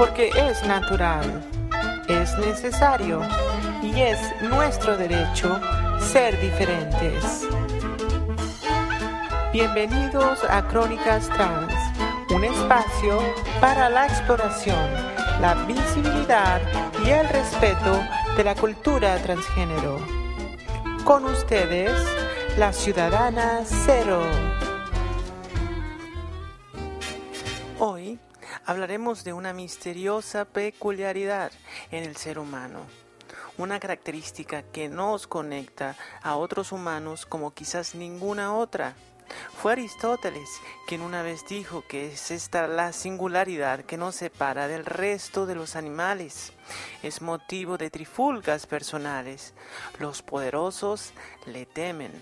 Porque es natural, es necesario y es nuestro derecho ser diferentes. Bienvenidos a Crónicas Trans, un espacio para la exploración, la visibilidad y el respeto de la cultura transgénero. Con ustedes, la ciudadana cero. Hoy hablaremos de una misteriosa peculiaridad en el ser humano, una característica que nos conecta a otros humanos como quizás ninguna otra. Fue Aristóteles quien una vez dijo que es esta la singularidad que nos separa del resto de los animales. Es motivo de trifulgas personales. Los poderosos le temen.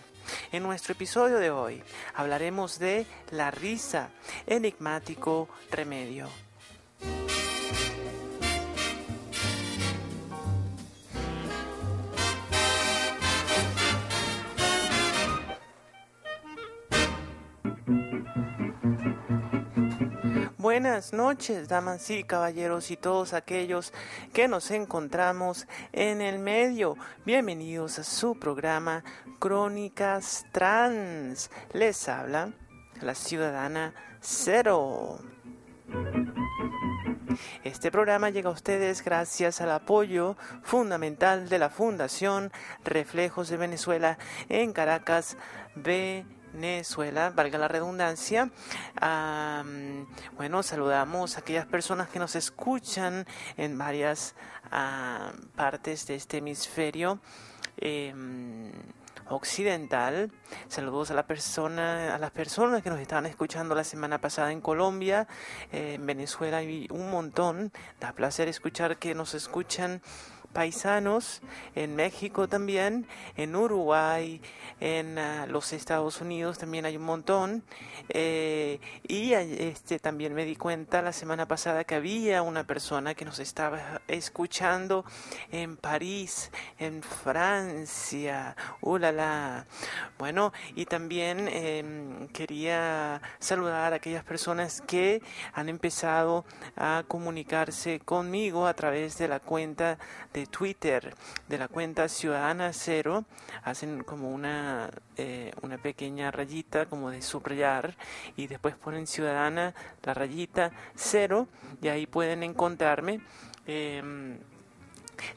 En nuestro episodio de hoy hablaremos de la risa, enigmático remedio. Buenas noches, damas y caballeros y todos aquellos que nos encontramos en el medio. Bienvenidos a su programa Crónicas Trans. Les habla la ciudadana Cero. Este programa llega a ustedes gracias al apoyo fundamental de la Fundación Reflejos de Venezuela en Caracas, Venezuela, valga la redundancia. bueno, saludamos a aquellas personas que nos escuchan en varias partes de este hemisferio. Em, occidental. Saludos a la persona, a las personas que nos estaban escuchando la semana pasada en Colombia, eh, en Venezuela y un montón. Da placer escuchar que nos escuchan paisanos en México también, en Uruguay, en ah, los Estados Unidos también hay un montón. Eh, y este, también me di cuenta la semana pasada que había una persona que nos estaba escuchando en París, en Francia. ¡Ulala! Bueno, y también em, quería saludar a aquellas personas que han empezado a comunicarse conmigo a través de la cuenta de Twitter de la cuenta Ciudadana Cero. Hacen como una, eh, una pequeña rayita como de subrayar y después ponen Ciudadana la rayita Cero y ahí pueden encontrarme. Em,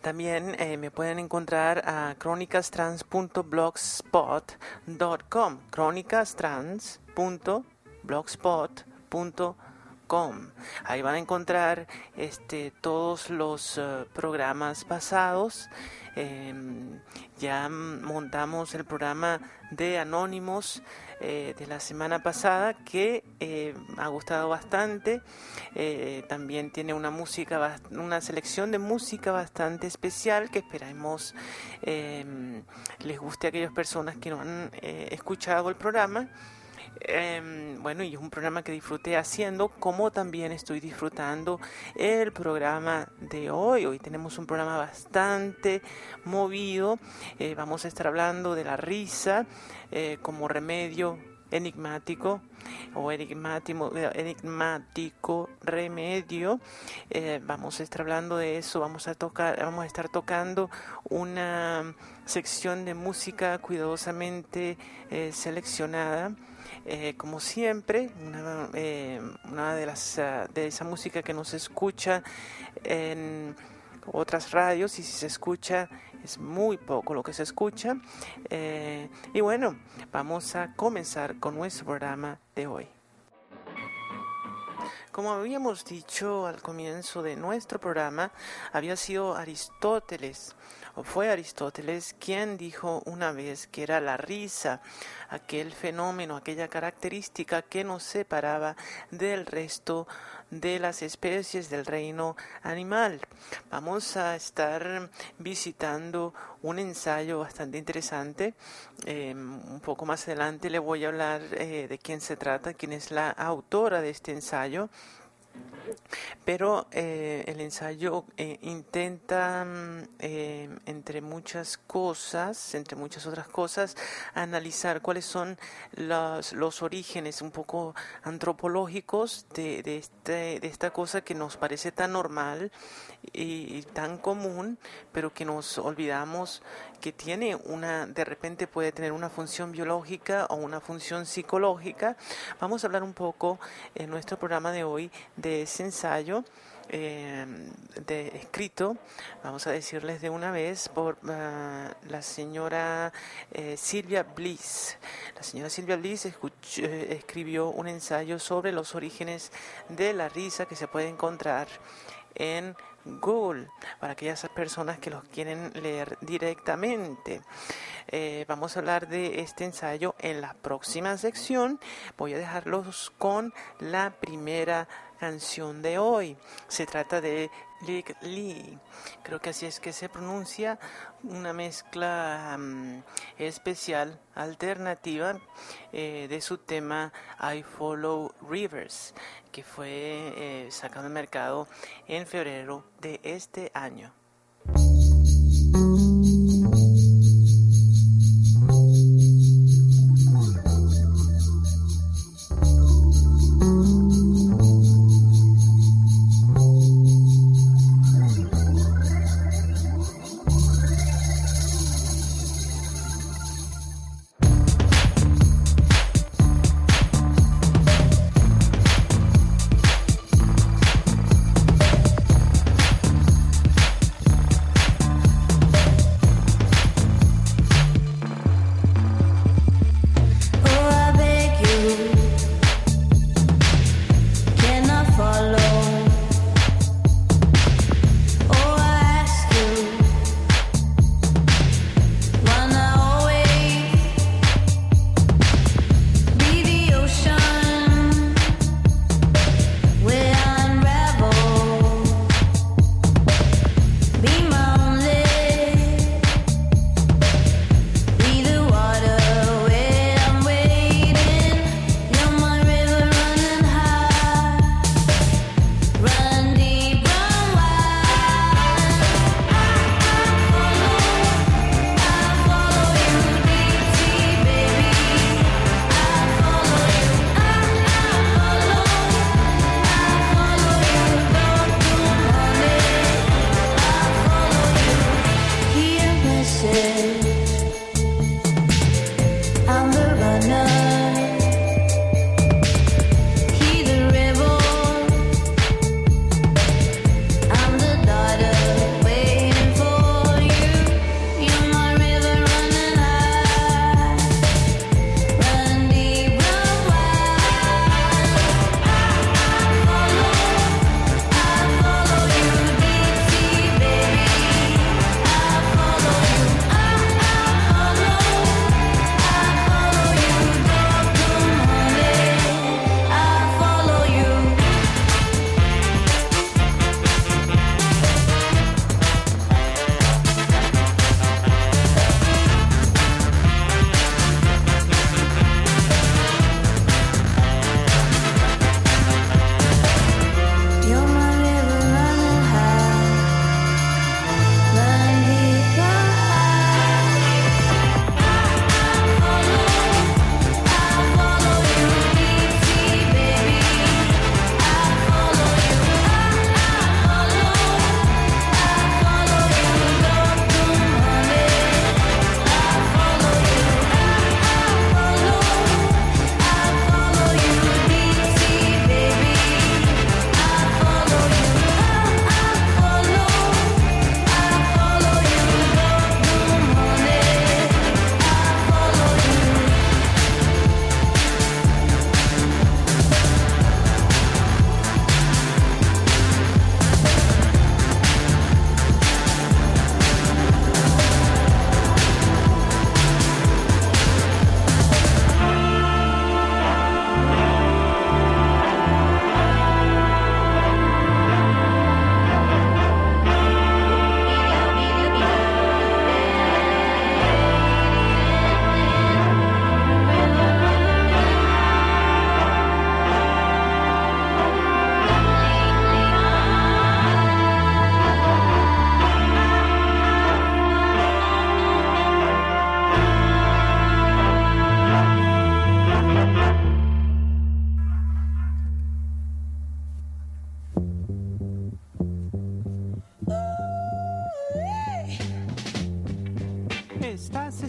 también eh, me pueden encontrar a crónicastrans.blogspot.com Ahí van a encontrar este, todos los eh, programas pasados. Em, ya montamos el programa de Anónimos eh, de la semana pasada que eh, ha gustado bastante. también tiene una música, una selección de música bastante especial que esperamos em, les guste a aquellas personas que no han escuchado el programa. Em, bueno, y es un programa que disfruté haciendo, como también estoy disfrutando el programa de hoy. Hoy tenemos un programa bastante movido. Eh, vamos a estar hablando de la risa eh, como remedio enigmático o enigmático, enigmático remedio. Eh, vamos a estar hablando de eso, vamos a tocar, vamos a estar tocando una sección de música cuidadosamente seleccionada eh, como siempre, una, eh, de las ah, de esa música que nos escucha en otras radios y si se escucha es muy poco lo que se escucha. Eh, y bueno, vamos a comenzar con nuestro programa de hoy. Como habíamos dicho al comienzo de nuestro programa, había sido Aristóteles, fue Aristóteles quien dijo una vez que era la risa, aquel fenómeno, aquella característica que nos separaba del resto de las especies del reino animal. Vamos a estar visitando un ensayo bastante interesante. Em, un poco más adelante le voy a hablar eh, de quién se trata, quién es la autora de este ensayo. Pero eh, el ensayo eh, intenta, eh, entre muchas cosas, entre muchas otras cosas, analizar cuáles son los, los orígenes un poco antropológicos de, de, este, de esta cosa que nos parece tan normal y tan común, pero que nos olvidamos que tiene una, de repente puede tener una función biológica o una función psicológica. Vamos a hablar un poco en nuestro programa de hoy de ese ensayo. Eh, de escrito, vamos a decirles de una vez, por uh, la señora eh, Silvia Bliss. La señora Silvia Bliss eh, escribió un ensayo sobre los orígenes de la risa que se puede encontrar en Google para aquellas personas que los quieren leer directamente. Eh, vamos a hablar de este ensayo en la próxima sección. Voy a dejarlos con la primera canción de hoy. Se trata de Lick Lee. Creo que así es que se pronuncia. Una mezcla um, especial, alternativa, eh, de su tema I Follow Rivers, que fue eh, sacado al mercado en febrero de este año.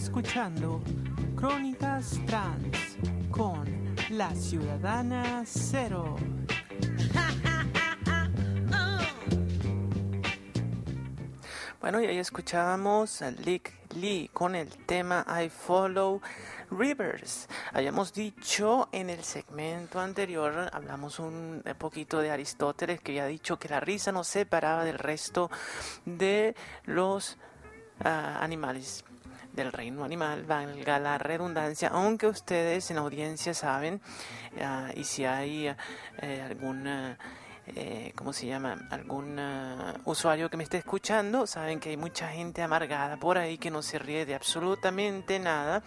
Escuchando Crónicas Trans con la Ciudadana Cero. Bueno, y ahí escuchábamos a Lick Lee con el tema I Follow Rivers. Habíamos dicho en el segmento anterior, hablamos un poquito de Aristóteles que había dicho que la risa no se separaba del resto de los ah, animales del reino animal, valga la redundancia, aunque ustedes en la audiencia saben, ah, y si hay eh, alguna eh, ¿cómo se llama? Algún usuario que me esté escuchando, saben que hay mucha gente amargada por ahí que no se ríe de absolutamente nada.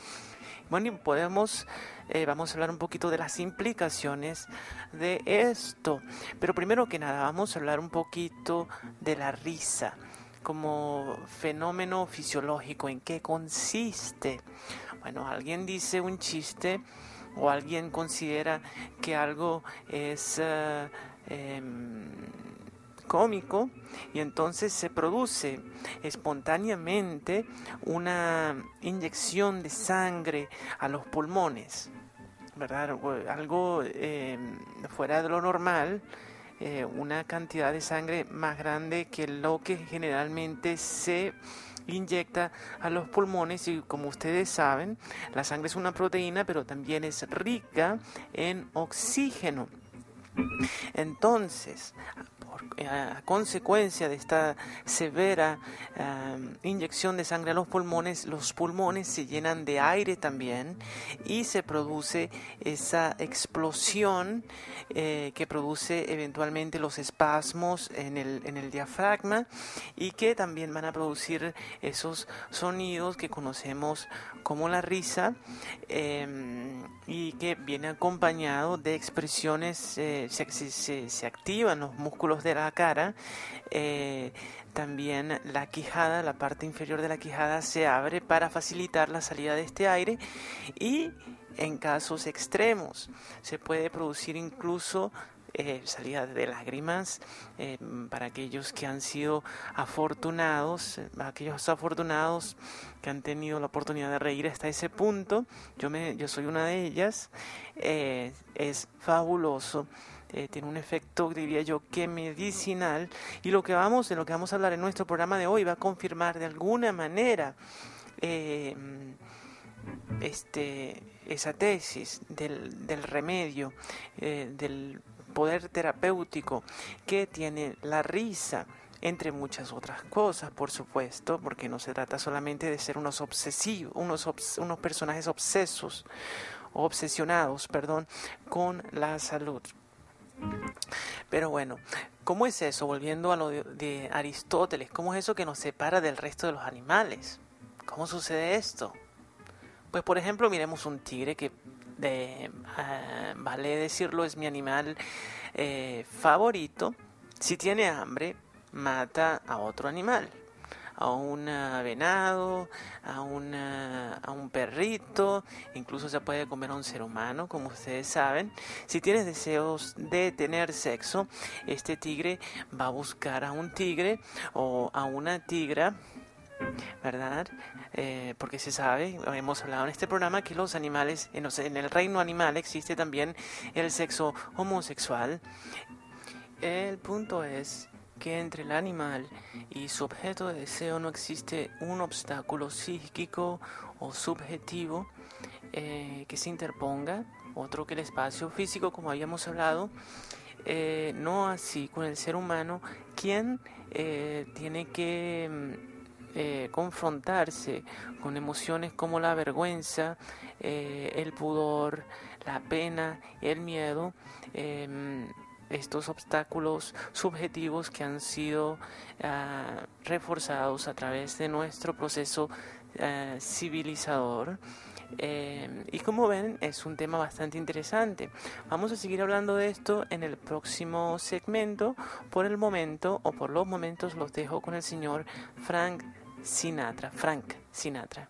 Bueno, y podemos, eh, vamos a hablar un poquito de las implicaciones de esto. Pero primero que nada, vamos a hablar un poquito de la risa como fenómeno fisiológico, en qué consiste. Bueno, alguien dice un chiste o alguien considera que algo es... Uh, cómico y entonces se produce espontáneamente una inyección de sangre a los pulmones, ¿verdad? Algo em, fuera de lo normal, eh, una cantidad de sangre más grande que lo que generalmente se inyecta a los pulmones y como ustedes saben, la sangre es una proteína pero también es rica en oxígeno. Entonces, a consecuencia de esta severa inyección de sangre a los pulmones, los pulmones se llenan de aire también y se produce esa explosión eh, que produce eventualmente los espasmos en el, en el diafragma y que también van a producir esos sonidos que conocemos como la risa em, y que viene acompañado de expresiones, eh, se, se activan los músculos de la cara, eh, también la quijada, la parte inferior de la quijada se abre para facilitar la salida de este aire y en casos extremos se puede producir incluso eh, salida de lágrimas eh, para aquellos que han sido afortunados, aquellos afortunados que han tenido la oportunidad de reír hasta ese punto. Yo, me, yo soy una de ellas. es fabuloso eh, tiene un efecto, diría yo, que medicinal. Y lo que vamos, de lo que vamos a hablar en nuestro programa de hoy va a confirmar de alguna manera eh, este, esa tesis del, del remedio, eh, del poder terapéutico que tiene la risa entre muchas otras cosas, por supuesto, porque no se trata solamente de ser unos obsesivos, unos, unos personajes obsesos, obsesionados, perdón, con la salud. Pero bueno, ¿cómo es eso? Volviendo a lo de, Aristóteles, ¿cómo es eso que nos separa del resto de los animales? ¿Cómo sucede esto? Pues por ejemplo, miremos un tigre que, de, ah, vale decirlo, es mi animal eh, favorito. Si tiene hambre, mata a otro animal a un venado, a, a un perrito, incluso se puede comer a un ser humano, como ustedes saben. Si tienes deseos de tener sexo, este tigre va a buscar a un tigre o a una tigra ¿verdad? Eh, porque se sabe, hemos hablado en este programa, que los animales, en, en, el reino animal existe también el sexo homosexual. El punto es que entre el animal y su objeto de deseo no existe un obstáculo psíquico o subjetivo eh, que se interponga, otro que el espacio físico, como habíamos hablado, eh, no así con el ser humano, quien eh, tiene que mm, confrontarse con emociones como la vergüenza, el pudor, la pena, el miedo, estos obstáculos subjetivos que han sido ah, reforzados a través de nuestro proceso ah, civilizador. Eh, y como ven, es un tema bastante interesante. Vamos a seguir hablando de esto en el próximo segmento. Por el momento, o por los momentos, los dejo con el señor Frank Sinatra. Frank Sinatra.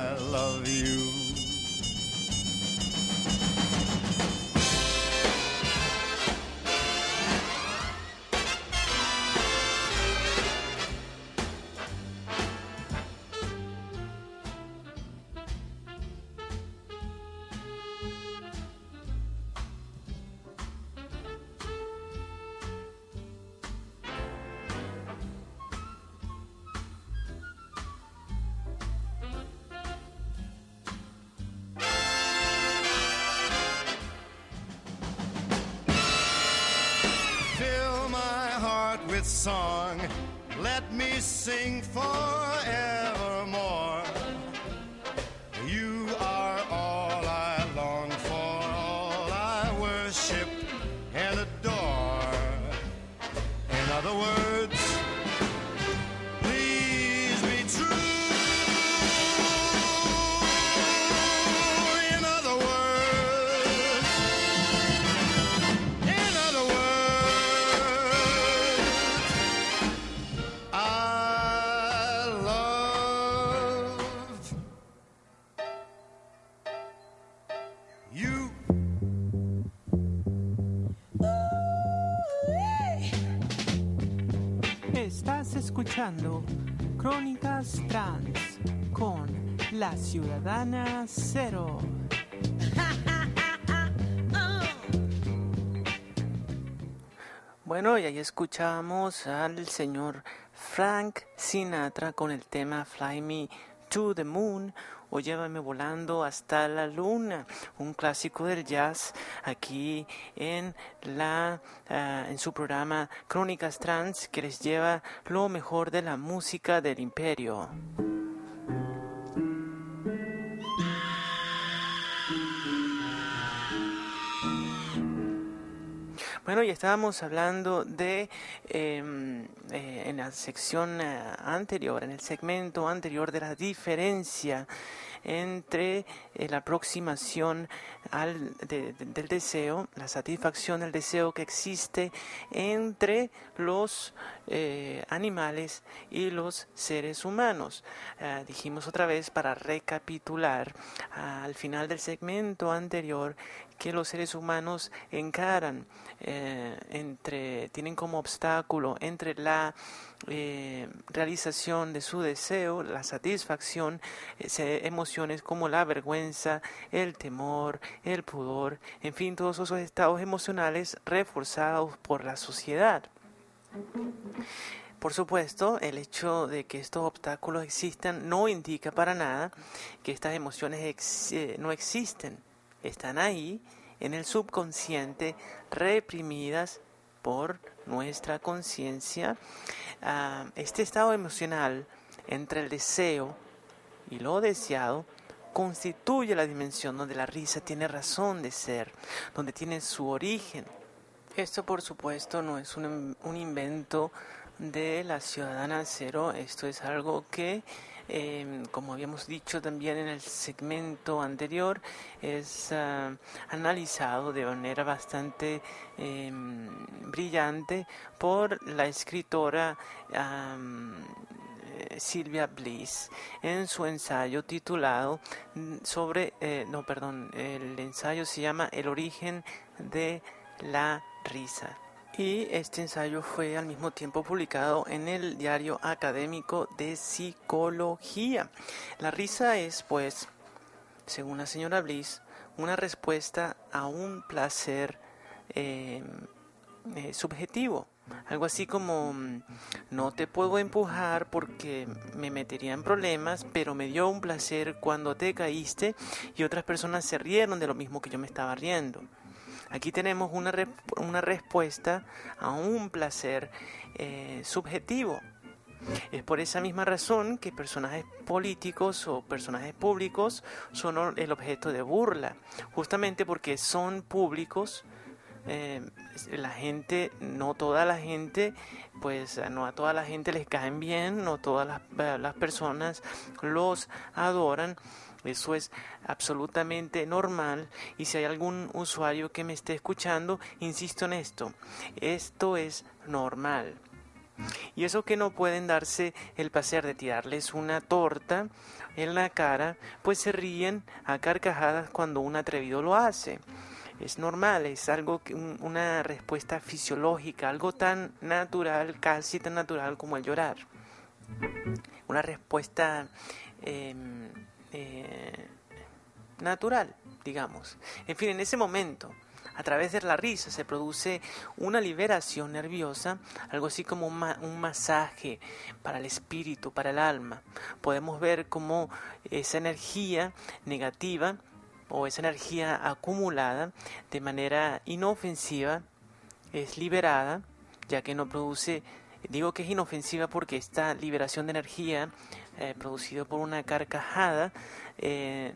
me sing forevermore. Ciudadana Cero. Bueno, y ahí escuchamos al señor Frank Sinatra con el tema Fly Me to the Moon o Llévame volando hasta la luna, un clásico del jazz aquí en la ah, en su programa Crónicas Trans que les lleva lo mejor de la música del imperio. Bueno, y estábamos hablando de, eh, eh, en la sección eh, anterior, en el segmento anterior, de la diferencia entre eh, la aproximación al, de- de- del deseo, la satisfacción del deseo que existe entre los animales y los seres humanos. Dijimos otra vez para recapitular al final del segmento anterior que los seres humanos encaran eh, entre tienen como obstáculo entre la eh, realización de su deseo, la satisfacción, emociones como la vergüenza, el temor, el pudor, en fin, todos esos estados emocionales reforzados por la sociedad. Por supuesto, el hecho de que estos obstáculos existan no indica para nada que estas emociones eh, no existen. Están ahí, en el subconsciente, reprimidas por nuestra conciencia. Ah, este estado emocional entre el deseo y lo deseado constituye la dimensión donde la risa tiene razón de ser, donde tiene su origen. Esto, por supuesto, no es un, un invento de la ciudadana cero, esto es algo que, eh, como habíamos dicho también en el segmento anterior, es ah, analizado de manera bastante eh, brillante por la escritora eh, Silvia Bliss en su ensayo titulado mm, sobre, eh, no, perdón, el ensayo se llama El origen de la risa. Y este ensayo fue al mismo tiempo publicado en el diario académico de psicología. La risa es, pues, según la señora Bliss, una respuesta a un placer eh, eh, subjetivo. Algo así como, mm, no te puedo empujar porque me metería en problemas, pero me dio un placer cuando te caíste y otras personas se rieron de lo mismo que yo me estaba riendo. Aquí tenemos una, una respuesta a un placer eh, subjetivo. Es por esa misma razón que personajes políticos o personajes públicos son el objeto de burla, justamente porque son públicos, eh, la gente, no toda la gente, pues no a toda la gente les caen bien, no todas las, las personas los adoran. Eso es absolutamente normal y si hay algún usuario que me esté escuchando, insisto en esto, esto es normal. Y eso que no pueden darse el placer de tirarles una torta en la cara, pues se ríen a carcajadas cuando un atrevido lo hace es normal, es algo una respuesta fisiológica, algo tan natural, casi tan natural como el llorar. Una respuesta em, eh, natural, digamos. En fin, en ese momento, a través de la risa se produce una liberación nerviosa, algo así como un, masaje para el espíritu, para el alma. Podemos ver cómo esa energía negativa o esa energía acumulada de manera inofensiva es liberada, ya que no produce, digo que es inofensiva porque esta liberación de energía eh, producida por una carcajada eh,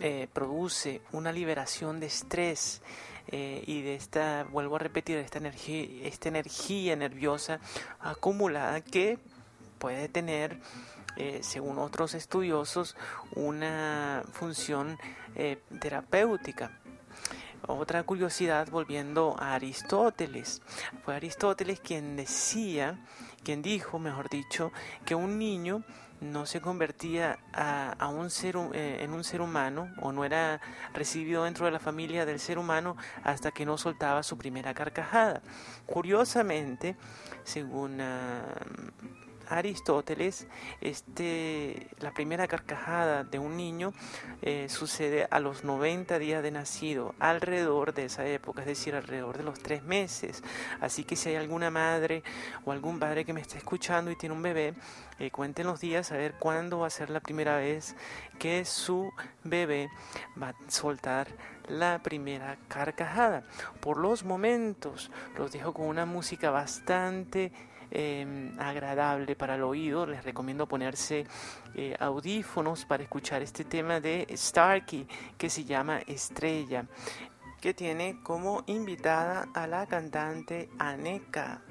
eh, produce una liberación de estrés y de esta, vuelvo a repetir, esta energía, esta energía nerviosa acumulada que puede tener según otros estudiosos, una función terapéutica. Otra curiosidad, volviendo a Aristóteles, fue Aristóteles quien decía, quien dijo, mejor dicho, que un niño no se convertía a, un ser, eh, en un ser humano o no era recibido dentro de la familia del ser humano hasta que no soltaba su primera carcajada. Curiosamente, según ah, Aristóteles, este, la primera carcajada de un niño eh, sucede a los 90 días de nacido, alrededor de esa época, es decir, alrededor de los tres meses. Así que si hay alguna madre o algún padre que me está escuchando y tiene un bebé, eh, cuenten los días a ver cuándo va a ser la primera vez que su bebé va a soltar la primera carcajada. Por los momentos, los dejo con una música bastante Em, agradable para el oído. Les recomiendo ponerse eh, audífonos para escuchar este tema de Starkey que se llama Estrella, que tiene como invitada a la cantante Aneka.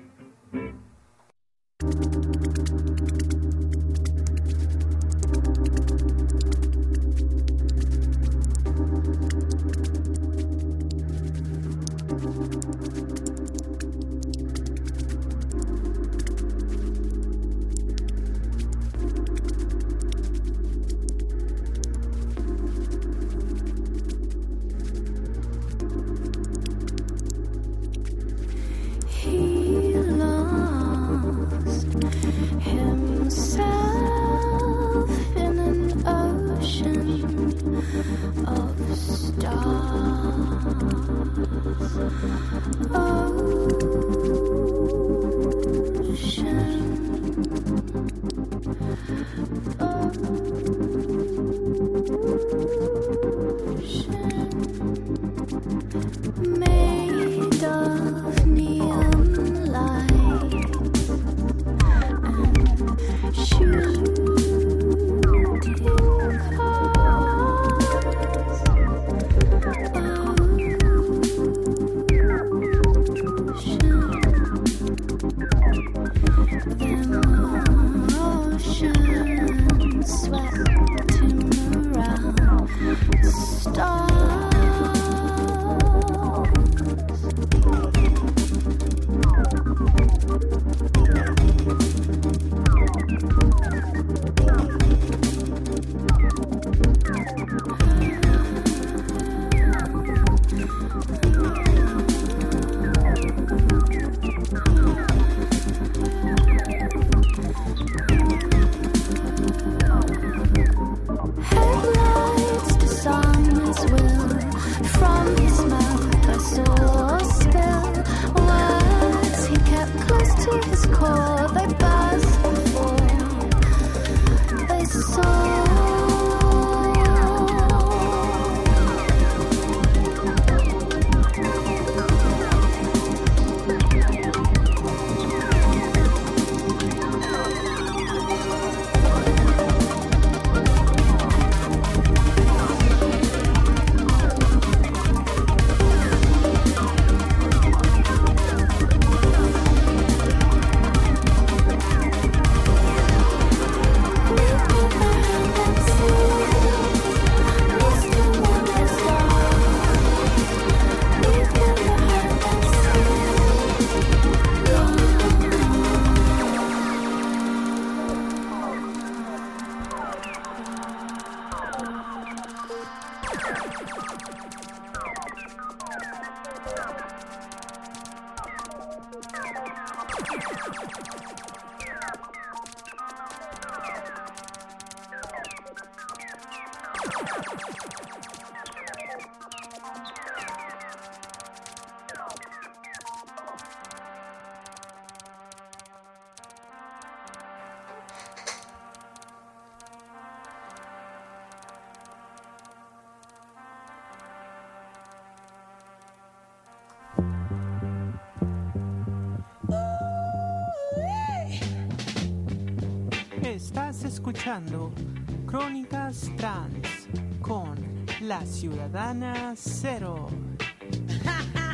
Ciudadana Cero.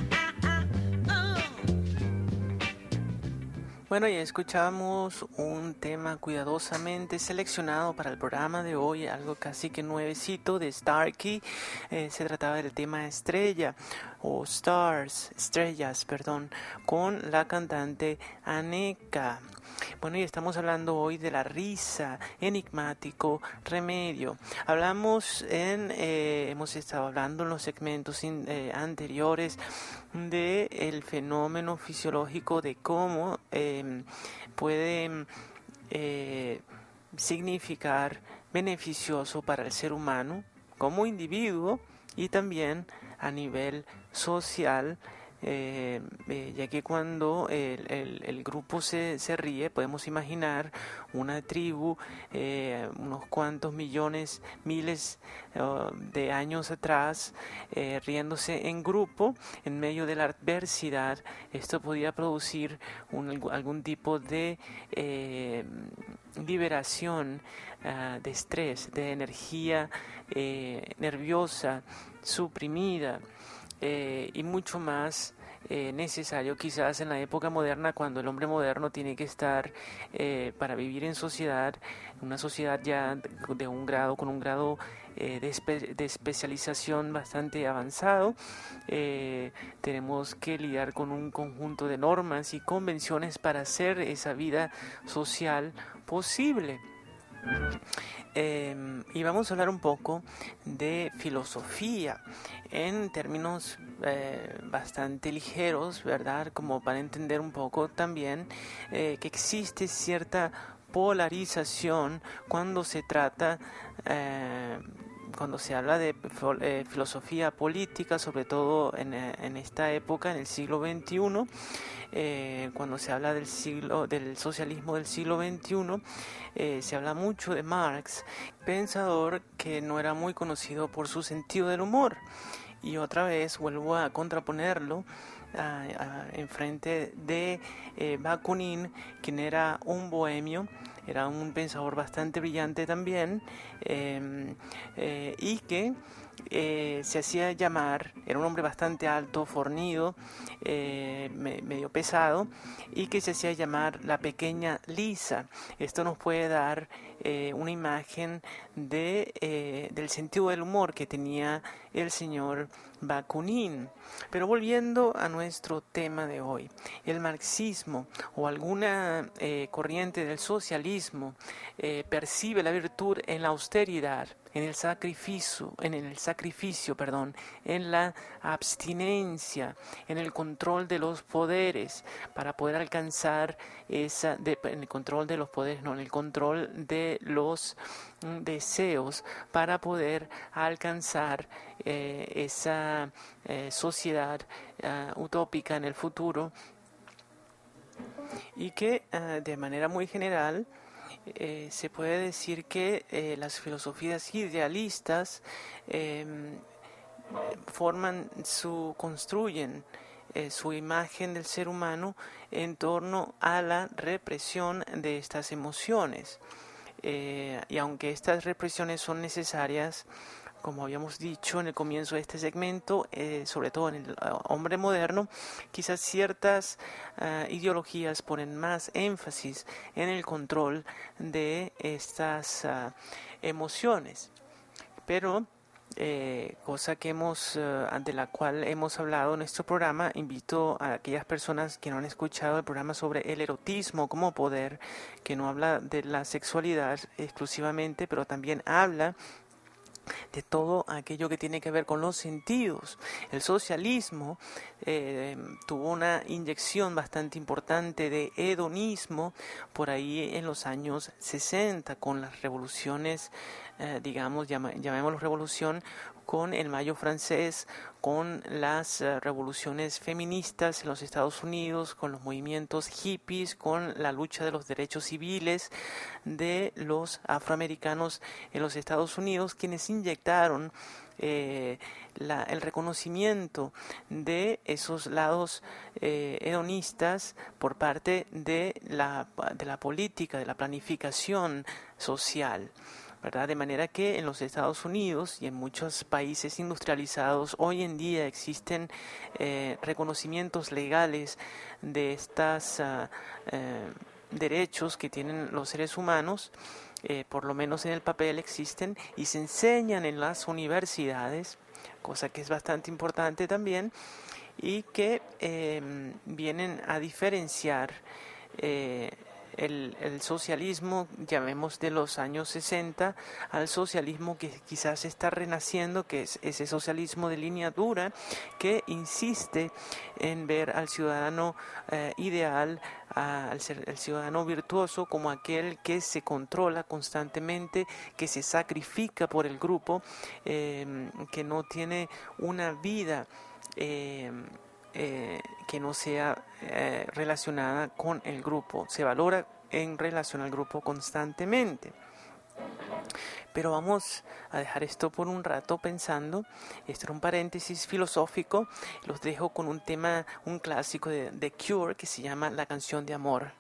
Bueno, ya escuchamos un tema cuidadosamente seleccionado para el programa de hoy, algo casi que nuevecito de Starkey. Eh, se trataba del tema estrella o stars, estrellas, perdón, con la cantante Aneka. Bueno, y estamos hablando hoy de la risa, enigmático, remedio. Hablamos en, eh, hemos estado hablando en los segmentos eh, anteriores de fenómeno fisiológico de cómo em, puede eh, significar beneficioso para el ser humano como individuo y también a nivel social eh, eh, ya que cuando el, grupo se, se, ríe podemos imaginar una tribu eh, unos cuantos millones, miles de años atrás riéndose en grupo en medio de la adversidad. Esto podía producir algún tipo de liberación ah, de estrés, de energía nerviosa suprimida. Eh, y mucho más eh, necesario quizás en la época moderna cuando el hombre moderno tiene que estar eh, para vivir en sociedad, una sociedad ya de un grado, con un grado de, de, especialización bastante avanzado. tenemos que lidiar con un conjunto de normas y convenciones para hacer esa vida social posible. Em, y vamos a hablar un poco de filosofía en términos eh, bastante ligeros, ¿verdad? Como para entender un poco también eh, que existe cierta polarización cuando se trata eh, cuando se habla de eh, filosofía política, sobre todo en, eh, esta época, en el siglo XXI, eh, cuando se habla del, siglo, del socialismo del siglo XXI, se habla mucho de Marx, pensador que no era muy conocido por su sentido del humor. Y otra vez vuelvo a contraponerlo en frente de Bakunin, quien era un bohemio era un pensador bastante brillante también em, eh, y que eh, se hacía llamar, era un hombre bastante alto, fornido, eh, medio pesado, y que se hacía llamar la pequeña Lisa. Esto nos puede dar una imagen de, del sentido del humor que tenía el señor Bakunin. Pero volviendo a nuestro tema de hoy, el marxismo o alguna eh, corriente del socialismo eh, percibe la virtud en la austeridad, en el sacrificio, en el sacrificio, perdón, en la abstinencia, en el control de los poderes para poder alcanzar esa, en el control de los poderes, no, en el control de los mm, deseos para poder alcanzar eh, esa eh, sociedad eh, utópica en el futuro. Y que de manera muy general se puede decir que las filosofías idealistas em, forman su construyen su imagen del ser humano en torno a la represión de estas emociones. y aunque estas represiones son necesarias, como habíamos dicho en el comienzo de este segmento, eh, sobre todo en el eh, hombre moderno, quizás ciertas eh, ideologías ponen más énfasis en el control de estas emociones. Pero cosa que hemos, ante la cual hemos hablado en nuestro programa, invito a aquellas personas que no han escuchado el programa sobre el erotismo como poder, que no habla de la sexualidad exclusivamente, pero también habla de todo aquello que tiene que ver con los sentidos. El socialismo eh, tuvo una inyección bastante importante de hedonismo por ahí en los años 60 con las revoluciones eh, digamos, llamémoslo revolución, con el Mayo francés, con las eh, revoluciones feministas en los Estados Unidos, con los movimientos hippies, con la lucha de los derechos civiles de los afroamericanos en los Estados Unidos, quienes inyectaron eh, el reconocimiento de esos lados eh, hedonistas por parte de la, de la política, de la planificación social. De manera que en los Estados Unidos y en muchos países industrializados hoy en día existen eh, reconocimientos legales de estos ah, derechos que tienen los seres humanos eh, por lo menos en el papel existen y se enseñan en las universidades, cosa que es bastante importante también, y que vienen a diferenciar eh, el, socialismo, llamemos de los años 60, al socialismo que quizás está renaciendo, que es ese socialismo de línea dura, que insiste en ver al ciudadano eh, ideal, al el ciudadano virtuoso, como aquel que se controla constantemente, que se sacrifica por el grupo, em, que no tiene una vida. Em, eh, que no sea eh, relacionada con el grupo. Se valora en relación al grupo constantemente. Pero vamos a dejar esto por un rato pensando. Esto era un paréntesis filosófico. Los dejo con un tema, un clásico de The Cure que se llama La canción de amor.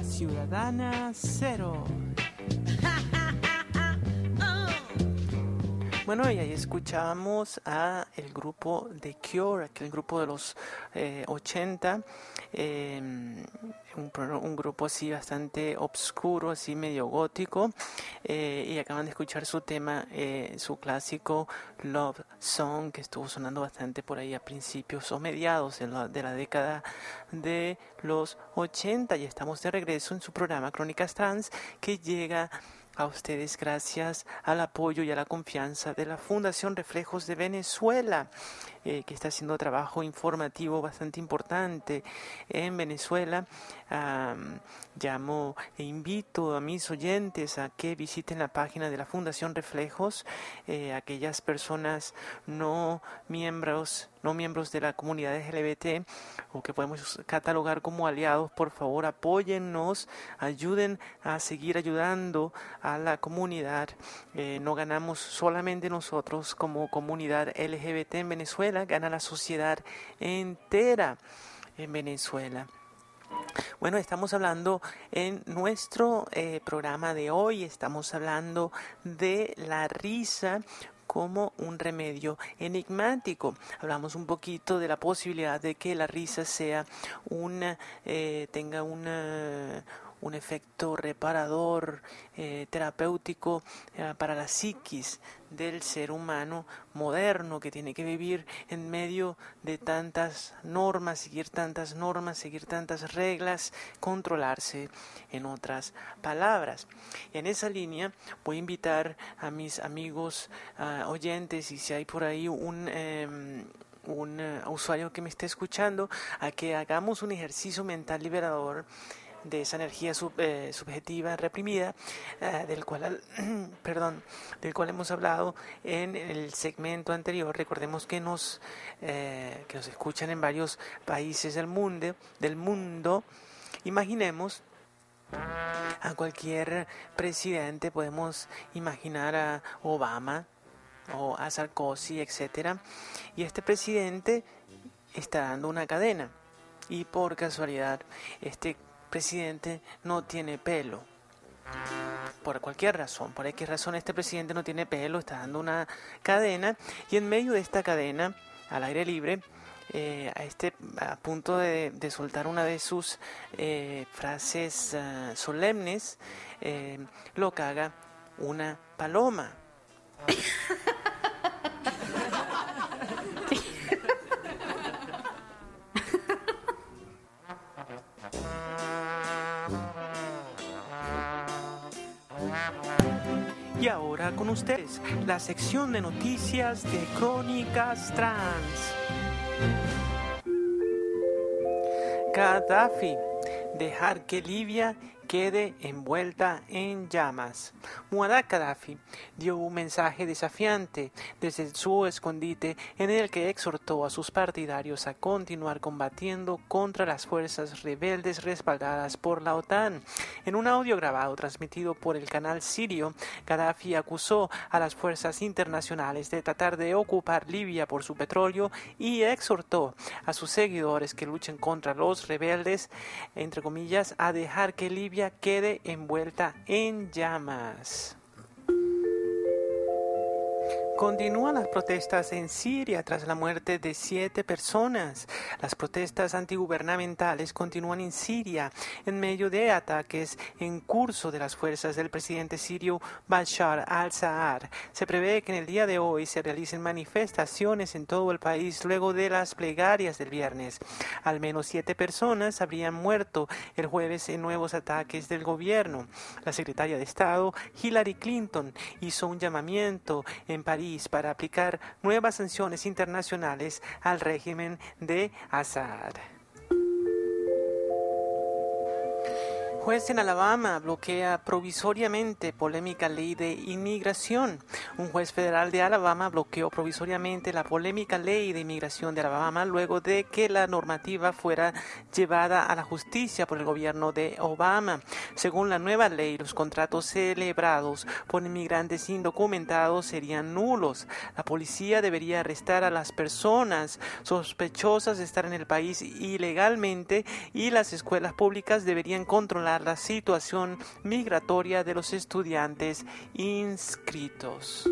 Con La Bueno, y ahí escuchamos a el grupo The Cure, aquel grupo de los 80, eh, em, un, grupo así bastante obscuro, así medio gótico, eh, y acaban de escuchar su tema, eh, su clásico Love Song, que estuvo sonando bastante por ahí a principios o mediados de la, de la década de los 80, y estamos de regreso en su programa Crónicas Trans, que llega a ustedes gracias al apoyo y a la confianza de la Fundación Reflejos de Venezuela, eh, que está haciendo trabajo informativo bastante importante en Venezuela. Llamo e invito a mis oyentes a que visiten la página de la Fundación Reflejos, eh, aquellas personas no miembros no miembros de la comunidad LGBT o que podemos catalogar como aliados, por favor apóyennos, ayuden a seguir ayudando a la comunidad. Eh, no ganamos solamente nosotros como comunidad LGBT en Venezuela, gana la sociedad entera en Venezuela. Bueno, estamos hablando en nuestro eh, programa de hoy, estamos hablando de la risa como un remedio enigmático. Hablamos un poquito de la posibilidad de que la risa sea una, eh, tenga una, un efecto reparador, eh, terapéutico eh, para la psiquis del ser humano moderno que tiene que vivir en medio de tantas normas, seguir tantas normas, seguir tantas reglas, controlarse en otras palabras. En esa línea voy a invitar a mis amigos oyentes y si hay por ahí un... Em, un eh, usuario que me esté escuchando a que hagamos un ejercicio mental liberador de esa energía eh, subjetiva reprimida, eh, del cual, perdón, del cual hemos hablado en el segmento anterior. Recordemos que nos, eh, que nos escuchan en varios países del mundo, del mundo. Imaginemos a cualquier presidente, podemos imaginar a Obama o a Sarkozy, etcétera, y este presidente está dando una cadena y por casualidad este presidente no tiene pelo. Por cualquier razón, por qué razón este presidente no tiene pelo, está dando una cadena y en medio de esta cadena, al aire libre, eh, a, este, a punto de, soltar una de sus eh, frases ah, solemnes, eh, lo caga una paloma. Con ustedes, la sección de noticias de Crónicas Trans. Gaddafi, dejar que Libia quede envuelta en llamas. Muammar Gaddafi dio un mensaje desafiante desde su escondite en el que exhortó a sus partidarios a continuar combatiendo contra las fuerzas rebeldes respaldadas por la OTAN. En un audio grabado transmitido por el canal sirio, Gaddafi acusó a las fuerzas internacionales de tratar de ocupar Libia por su petróleo y exhortó a sus seguidores que luchen contra los rebeldes, entre comillas, a dejar que Libia quede envuelta en llamas. Continúan las protestas en Siria tras la muerte de siete personas. Las protestas antigubernamentales continúan en Siria en medio de ataques en curso de las fuerzas del presidente sirio Bashar al-Assad. Se prevé que en el día de hoy se realicen manifestaciones en todo el país luego de las plegarias del viernes. Al menos siete personas habrían muerto el jueves en nuevos ataques del gobierno. La secretaria de Estado, Hillary Clinton, hizo un llamamiento en París para aplicar nuevas sanciones internacionales al régimen de Assad. Juez en Alabama bloquea provisoriamente polémica ley de inmigración. Un juez federal de Alabama bloqueó provisoriamente la polémica ley de inmigración de Alabama luego de que la normativa fuera llevada a la justicia por el gobierno de Obama. Según la nueva ley, los contratos celebrados por inmigrantes indocumentados serían nulos. La policía debería arrestar a las personas sospechosas de estar en el país ilegalmente y las escuelas públicas deberían controlar la situación migratoria de los estudiantes inscritos.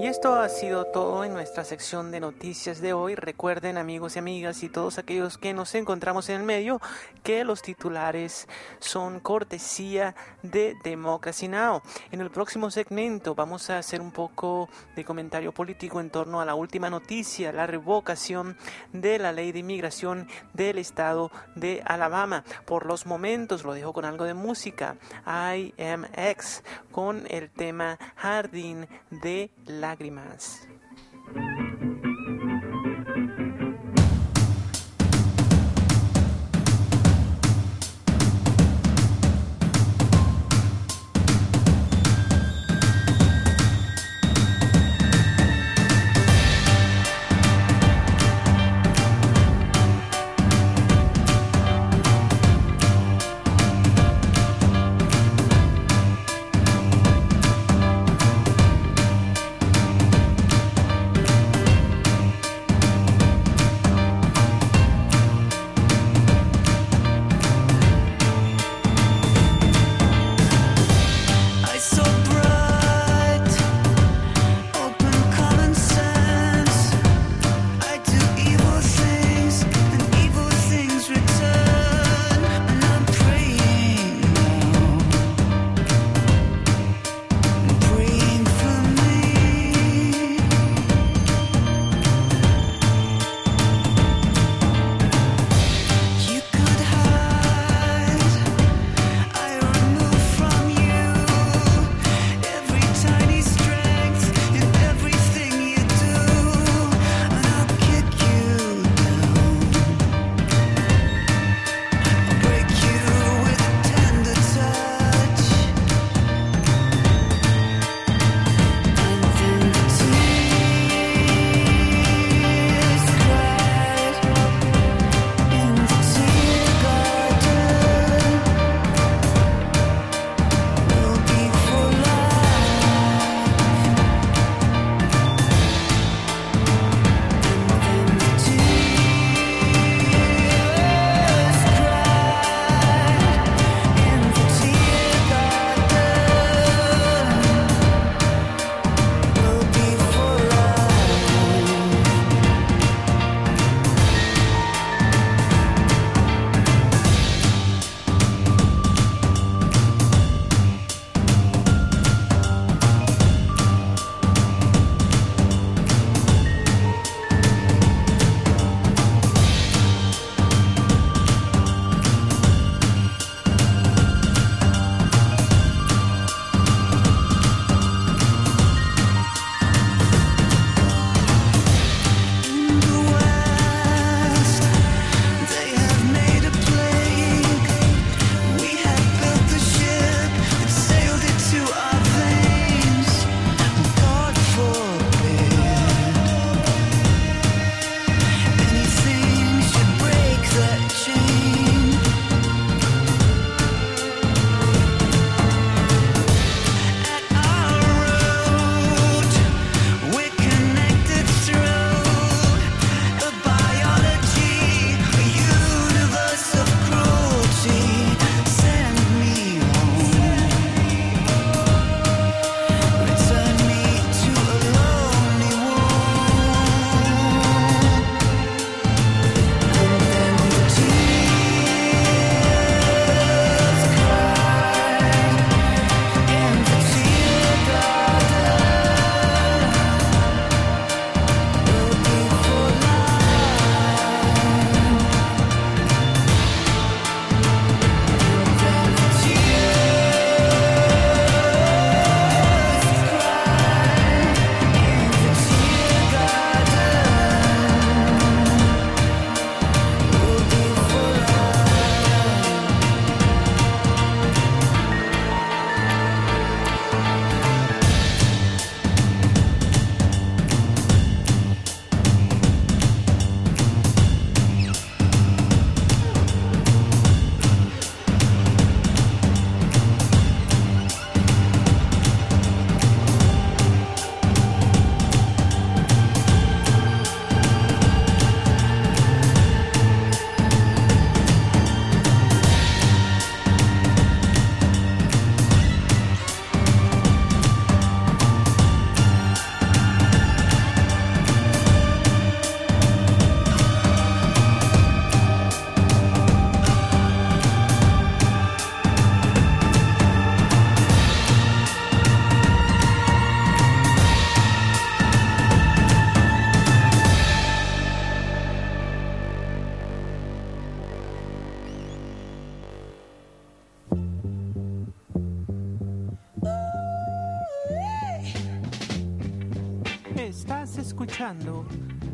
Y esto ha sido todo en nuestra sección de noticias de hoy. Recuerden amigos y amigas y todos aquellos que nos encontramos en el medio que los titulares son cortesía de Democracy Now! En el próximo segmento vamos a hacer un poco de comentario político en torno a la última noticia, la revocación de la ley de inmigración del estado de Alabama. Por los momentos lo dejo con algo de música. I am X con el tema Jardín de lágrimas. Escuchando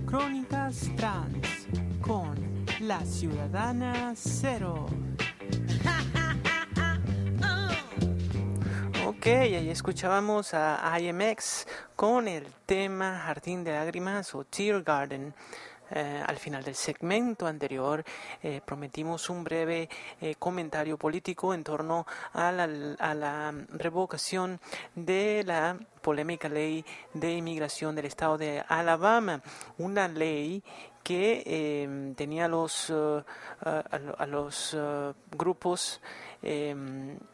Crónicas Trans con la Ciudadana Cero. Ok, ahí escuchábamos a IMX con el tema Jardín de Lágrimas o Tear Garden. Eh, al final del segmento anterior eh, prometimos un breve eh, comentario político en torno a la, a revocación de la polémica ley de inmigración del estado de Alabama, una ley que tenía los, a, los grupos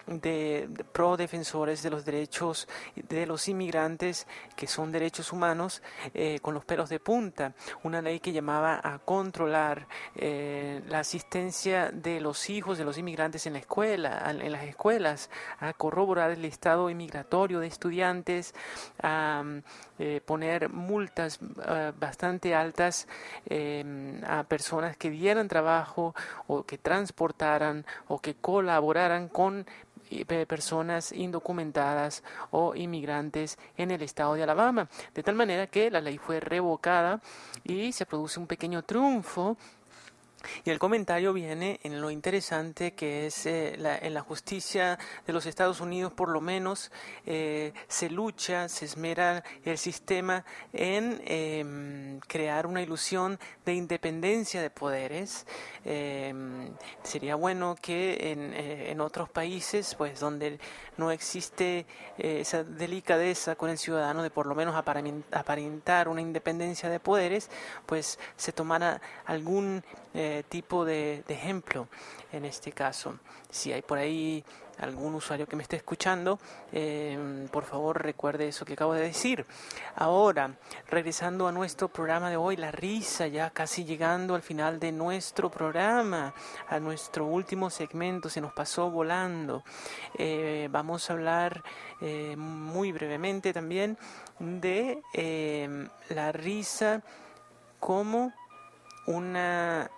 Em, de, pro defensores de los derechos de los inmigrantes, que son derechos humanos, eh, con los pelos de punta. Una ley que llamaba a controlar eh, la asistencia de los hijos de los inmigrantes en la escuela, en las escuelas, a corroborar el estado inmigratorio de estudiantes, a eh, poner multas bastante altas a personas que dieran trabajo o que transportaran o que colaboraran con personas indocumentadas o inmigrantes en el estado de Alabama. De tal manera que la ley fue revocada y se produce un pequeño triunfo y el comentario viene en lo interesante que es eh, en la justicia de los Estados Unidos, por lo menos eh, se lucha, se esmera el sistema en em, crear una ilusión de independencia de poderes. Em, sería bueno que en, eh, en, otros países, pues donde no existe esa delicadeza con el ciudadano de por lo menos aparentar una independencia de poderes, pues se tomara algún tipo de, ejemplo en este caso. Si hay por ahí algún usuario que me esté escuchando, eh, por favor recuerde eso que acabo de decir. Ahora, regresando a nuestro programa de hoy, la risa, ya casi llegando al final de nuestro programa, a nuestro último segmento, se nos pasó volando. Eh, vamos a hablar eh, muy brevemente también de la risa como una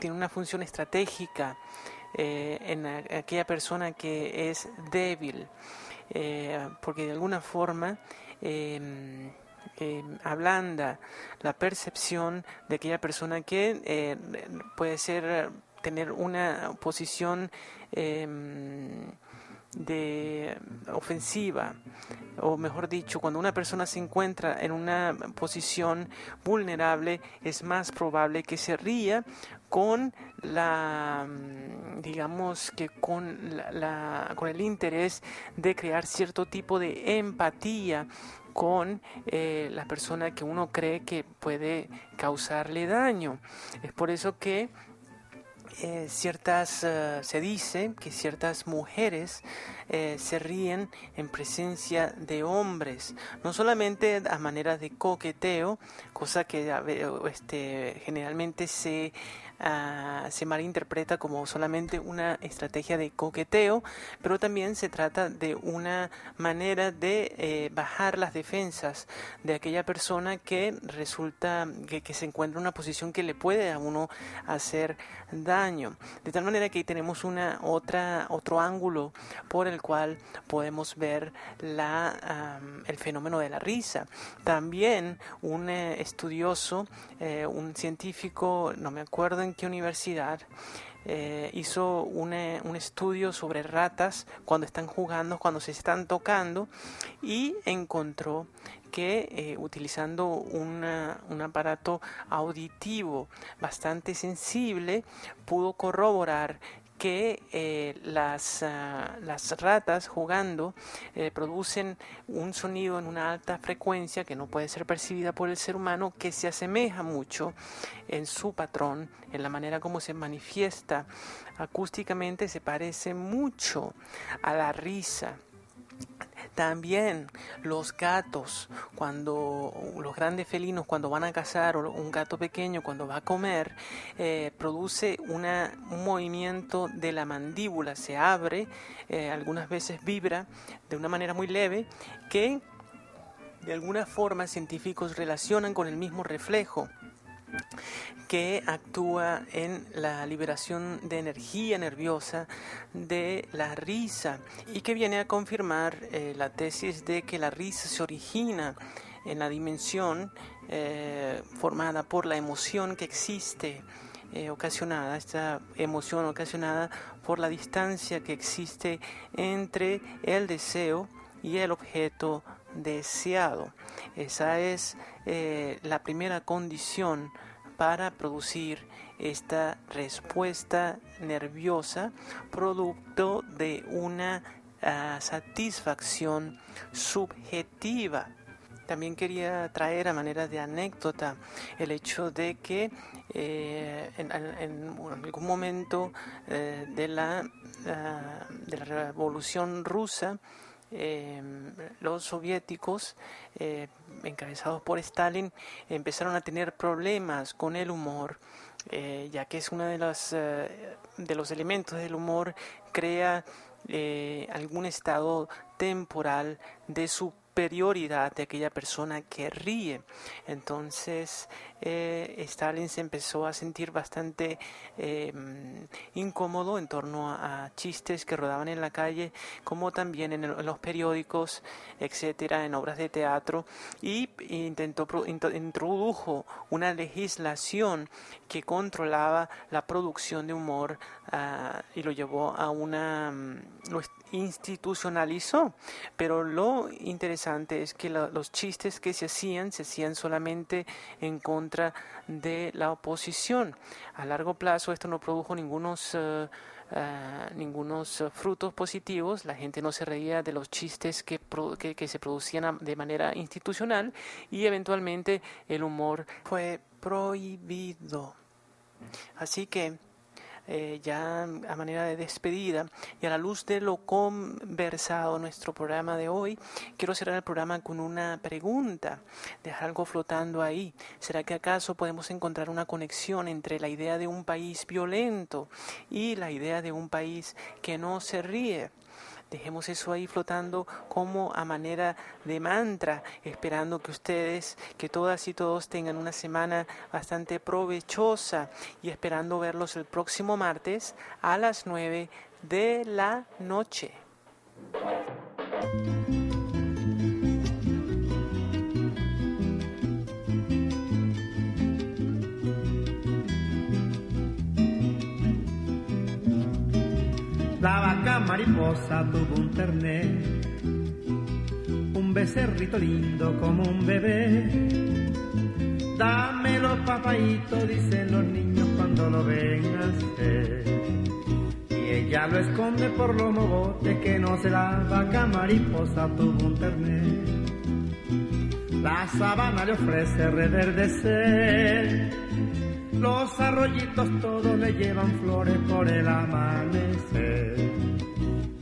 tiene una función estratégica eh, en aquella persona que es débil, eh, porque de alguna forma em, em, ablanda la percepción de aquella persona que eh, puede ser tener una posición em, de ofensiva, o mejor dicho, cuando una persona se encuentra en una posición vulnerable, es más probable que se ría con la, mm, digamos que con la, con el interés de crear cierto tipo de empatía con eh, la persona que uno cree que puede causarle daño. Es por eso que eh, ciertas, eh, se dice que ciertas mujeres se ríen en presencia de hombres, no solamente a manera de coqueteo, cosa que este, generalmente se Ah, se malinterpreta como solamente una estrategia de coqueteo, pero también se trata de una manera de eh, bajar las defensas de aquella persona que resulta que, que, se encuentra en una posición que le puede a uno hacer daño. De tal manera que tenemos una otra otro ángulo por el cual podemos ver la, el fenómeno de la risa. También un eh, estudioso, eh, un científico, no me acuerdo en qué universidad eh, hizo un, eh, un, estudio sobre ratas cuando están jugando, cuando se están tocando y encontró que eh, utilizando un aparato auditivo bastante sensible pudo corroborar que eh, las, ah, las, ratas jugando eh, producen un sonido en una alta frecuencia que no puede ser percibida por el ser humano, que se asemeja mucho en su patrón, en la manera como se manifiesta acústicamente, se parece mucho a la risa. También los gatos, cuando los grandes felinos, cuando van a cazar, o un gato pequeño cuando va a comer, eh, produce un movimiento de la mandíbula, se abre, eh, algunas veces vibra de una manera muy leve, que de alguna forma científicos relacionan con el mismo reflejo que actúa en la liberación de energía nerviosa de la risa y que viene a confirmar eh, la tesis de que la risa se origina en la dimensión eh, formada por la emoción que existe eh, ocasionada, esta emoción ocasionada por la distancia que existe entre el deseo y el objeto deseado. Esa es eh, la primera condición para producir esta respuesta nerviosa producto de una ah, satisfacción subjetiva. También quería traer a manera de anécdota el hecho de que eh, en, algún momento eh, de, la, ah, de la revolución rusa, Em, los soviéticos, eh, encabezados por Stalin, empezaron a tener problemas con el humor, eh, ya que es uno de los, eh, de los elementos del humor, crea algún estado temporal de su superioridad de aquella persona que ríe. Entonces, eh, Stalin se empezó a sentir bastante eh, incómodo en torno a, chistes que rodaban en la calle, como también en, los periódicos, etcétera, en obras de teatro, y intentó introdujo una legislación que controlaba la producción de humor ah, y lo llevó a una lo institucionalizó. Pero lo interesante es que los chistes que se hacían se hacían solamente en contra de la oposición. A largo plazo esto no produjo ningunos, eh, ningunos frutos positivos, la gente no se reía de los chistes que, que se producían de manera institucional y eventualmente el humor fue prohibido. Así que eh, ya a manera de despedida y a la luz de lo conversado nuestro programa de hoy, quiero cerrar el programa con una pregunta, dejar algo flotando ahí. ¿Será que acaso podemos encontrar una conexión entre la idea de un país violento y la idea de un país que no se ríe? Dejemos eso ahí flotando como a manera de mantra, esperando que ustedes, que todas y todos tengan una semana bastante provechosa y esperando verlos el próximo martes a las 9 de la noche. La vaca mariposa tuvo un terné, un becerrito lindo como un bebé. Dámelo, papayito, dicen los niños cuando lo ven nacer. Y ella lo esconde por los mogotes que no se la vaca mariposa tuvo un terné. La sabana le ofrece reverdecer los arroyitos todos le llevan flores por el amanecer.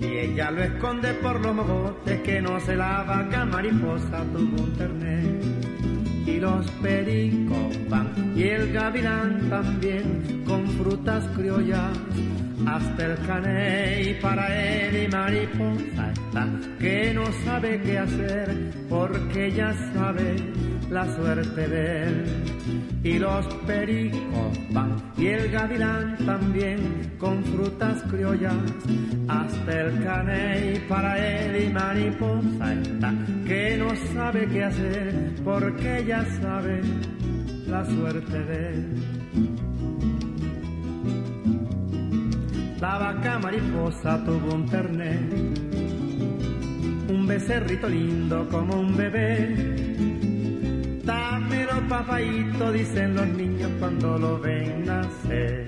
Y ella lo esconde por los mogotes que no se la vaca mariposa tuvo un terner. Y los pericos van y el gavilán también con frutas criollas hasta el caney para él y mariposa está que no sabe qué hacer porque ya sabe la suerte de él. Y los pericos van y el gavilán también con frutas criollas hasta el caney para él y mariposa está que no sabe qué hacer porque ya sabe la suerte de él. La vaca mariposa tuvo un terné, un becerrito lindo como un bebé Dámelo papayito, dicen los niños cuando lo ven nacer.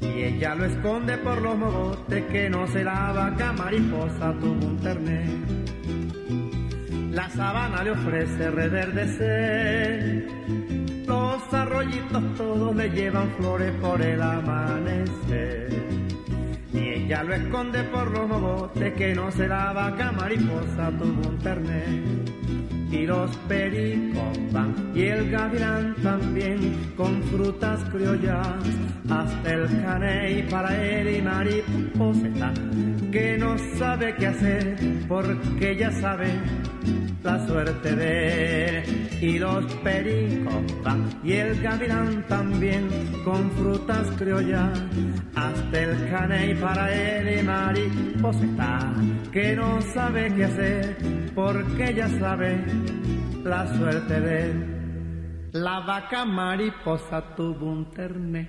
Y ella lo esconde por los mogotes que no se la vaca mariposa tuvo un terné. La sabana le ofrece reverdecer. Los arroyitos todos le llevan flores por el amanecer. Y ella lo esconde por los mogotes que no se la vaca mariposa tuvo un terné y los pericos van y el gavilán también con frutas criollas hasta el caney para él y mariposeta que no sabe qué hacer porque ya sabe la suerte de él. Y los pericos van y el gavilán también con frutas criollas hasta el caney para él y mariposeta que no sabe qué hacer porque ya sabe la suerte de. La vaca mariposa tuvo un terné.